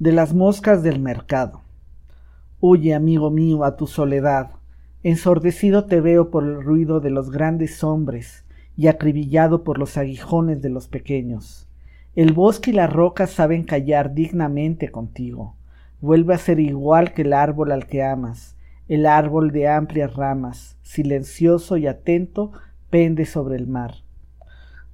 de las moscas del mercado. Huye, amigo mío, a tu soledad. Ensordecido te veo por el ruido de los grandes hombres y acribillado por los aguijones de los pequeños. El bosque y la roca saben callar dignamente contigo. Vuelve a ser igual que el árbol al que amas, el árbol de amplias ramas, silencioso y atento, pende sobre el mar.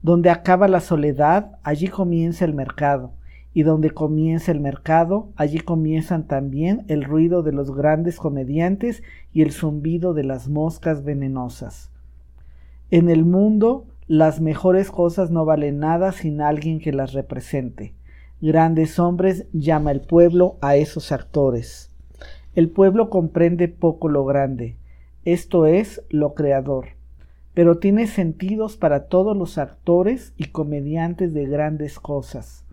Donde acaba la soledad, allí comienza el mercado, y donde comienza el mercado, allí comienzan también el ruido de los grandes comediantes y el zumbido de las moscas venenosas. En el mundo, las mejores cosas no valen nada sin alguien que las represente. Grandes hombres llama el pueblo a esos actores. El pueblo comprende poco lo grande, esto es lo creador, pero tiene sentidos para todos los actores y comediantes de grandes cosas.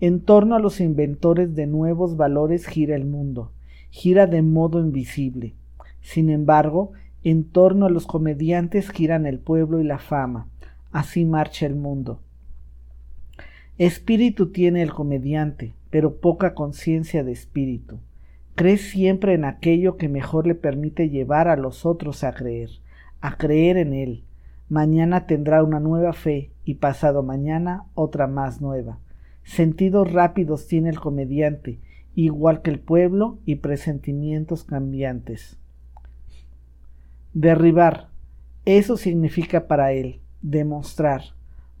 En torno a los inventores de nuevos valores gira el mundo, gira de modo invisible. Sin embargo, en torno a los comediantes giran el pueblo y la fama. Así marcha el mundo. Espíritu tiene el comediante, pero poca conciencia de espíritu. Cree siempre en aquello que mejor le permite llevar a los otros a creer, a creer en él. Mañana tendrá una nueva fe y pasado mañana otra más nueva. Sentidos rápidos tiene el comediante, igual que el pueblo, y presentimientos cambiantes. Derribar. Eso significa para él. Demostrar.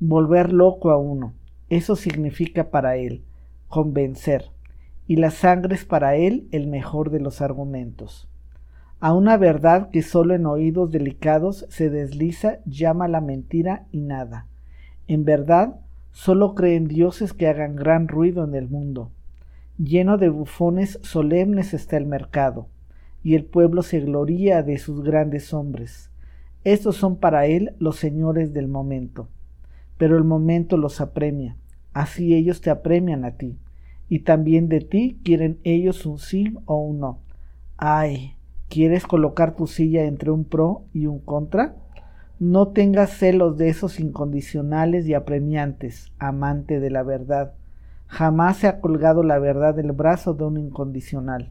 Volver loco a uno. Eso significa para él. Convencer. Y la sangre es para él el mejor de los argumentos. A una verdad que solo en oídos delicados se desliza llama la mentira y nada. En verdad, Solo creen dioses que hagan gran ruido en el mundo. Lleno de bufones solemnes está el mercado, y el pueblo se gloría de sus grandes hombres. Estos son para él los señores del momento. Pero el momento los apremia, así ellos te apremian a ti, y también de ti quieren ellos un sí o un no. Ay, ¿quieres colocar tu silla entre un pro y un contra? No tengas celos de esos incondicionales y apremiantes, amante de la verdad. Jamás se ha colgado la verdad del brazo de un incondicional.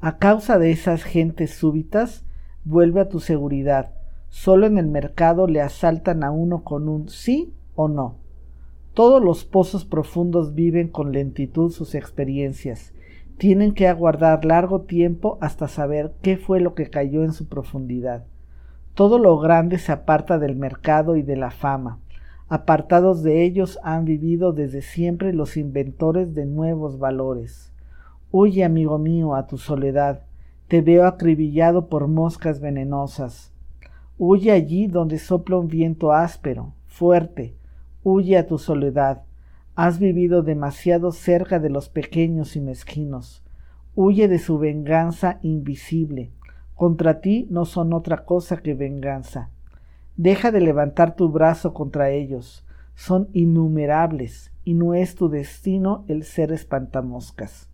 A causa de esas gentes súbitas, vuelve a tu seguridad. Solo en el mercado le asaltan a uno con un sí o no. Todos los pozos profundos viven con lentitud sus experiencias. Tienen que aguardar largo tiempo hasta saber qué fue lo que cayó en su profundidad. Todo lo grande se aparta del mercado y de la fama. Apartados de ellos han vivido desde siempre los inventores de nuevos valores. Huye, amigo mío, a tu soledad. Te veo acribillado por moscas venenosas. Huye allí donde sopla un viento áspero, fuerte. Huye a tu soledad. Has vivido demasiado cerca de los pequeños y mezquinos. Huye de su venganza invisible contra ti no son otra cosa que venganza. Deja de levantar tu brazo contra ellos. Son innumerables, y no es tu destino el ser espantamoscas.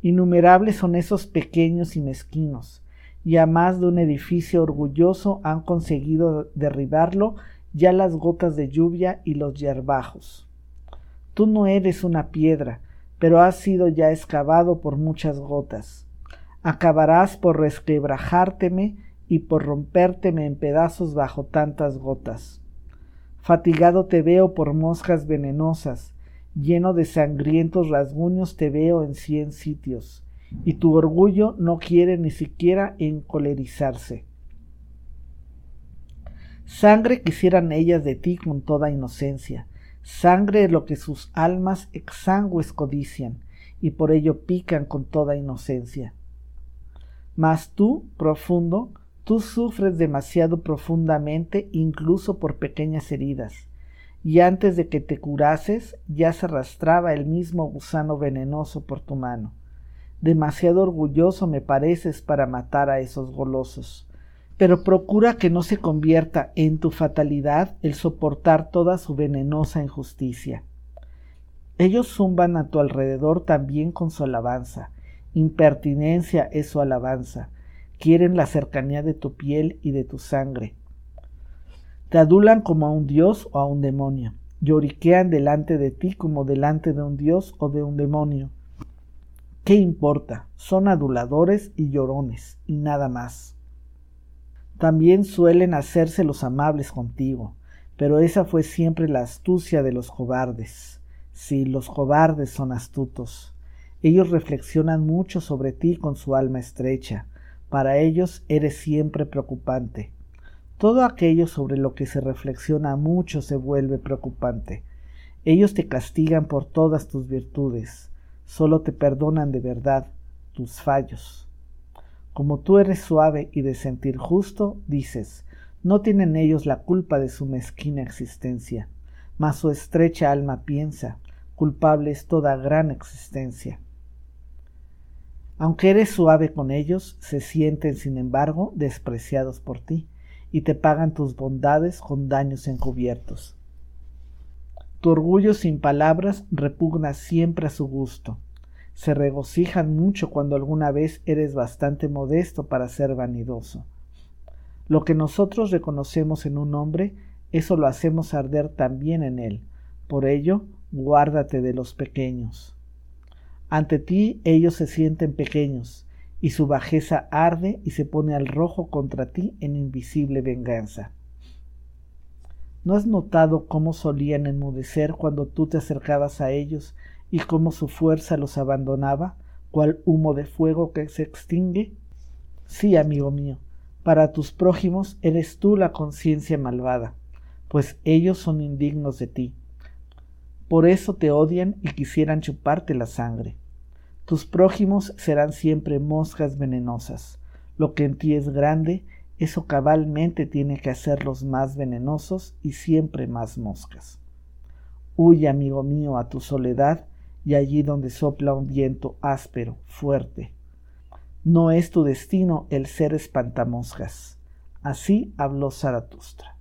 Innumerables son esos pequeños y mezquinos, y a más de un edificio orgulloso han conseguido derribarlo ya las gotas de lluvia y los yerbajos. Tú no eres una piedra, pero has sido ya excavado por muchas gotas acabarás por resquebrajárteme y por rompérteme en pedazos bajo tantas gotas. Fatigado te veo por moscas venenosas, lleno de sangrientos rasguños te veo en cien sitios, y tu orgullo no quiere ni siquiera encolerizarse. Sangre quisieran ellas de ti con toda inocencia, sangre lo que sus almas exangües codician, y por ello pican con toda inocencia. Mas tú, profundo, tú sufres demasiado profundamente incluso por pequeñas heridas, y antes de que te curases ya se arrastraba el mismo gusano venenoso por tu mano. Demasiado orgulloso me pareces para matar a esos golosos, pero procura que no se convierta en tu fatalidad el soportar toda su venenosa injusticia. Ellos zumban a tu alrededor también con su alabanza, Impertinencia es su alabanza. Quieren la cercanía de tu piel y de tu sangre. Te adulan como a un dios o a un demonio. Lloriquean delante de ti como delante de un dios o de un demonio. ¿Qué importa? Son aduladores y llorones, y nada más. También suelen hacerse los amables contigo, pero esa fue siempre la astucia de los cobardes. Sí, los cobardes son astutos. Ellos reflexionan mucho sobre ti con su alma estrecha. Para ellos eres siempre preocupante. Todo aquello sobre lo que se reflexiona mucho se vuelve preocupante. Ellos te castigan por todas tus virtudes, solo te perdonan de verdad tus fallos. Como tú eres suave y de sentir justo, dices, no tienen ellos la culpa de su mezquina existencia, mas su estrecha alma piensa, culpable es toda gran existencia. Aunque eres suave con ellos, se sienten, sin embargo, despreciados por ti y te pagan tus bondades con daños encubiertos. Tu orgullo sin palabras repugna siempre a su gusto. Se regocijan mucho cuando alguna vez eres bastante modesto para ser vanidoso. Lo que nosotros reconocemos en un hombre, eso lo hacemos arder también en él. Por ello, guárdate de los pequeños. Ante ti ellos se sienten pequeños, y su bajeza arde y se pone al rojo contra ti en invisible venganza. ¿No has notado cómo solían enmudecer cuando tú te acercabas a ellos y cómo su fuerza los abandonaba, cual humo de fuego que se extingue? Sí, amigo mío, para tus prójimos eres tú la conciencia malvada, pues ellos son indignos de ti. Por eso te odian y quisieran chuparte la sangre. Tus prójimos serán siempre moscas venenosas. Lo que en ti es grande, eso cabalmente tiene que hacerlos más venenosos y siempre más moscas. Huye, amigo mío, a tu soledad y allí donde sopla un viento áspero, fuerte. No es tu destino el ser espantamoscas. Así habló Zaratustra.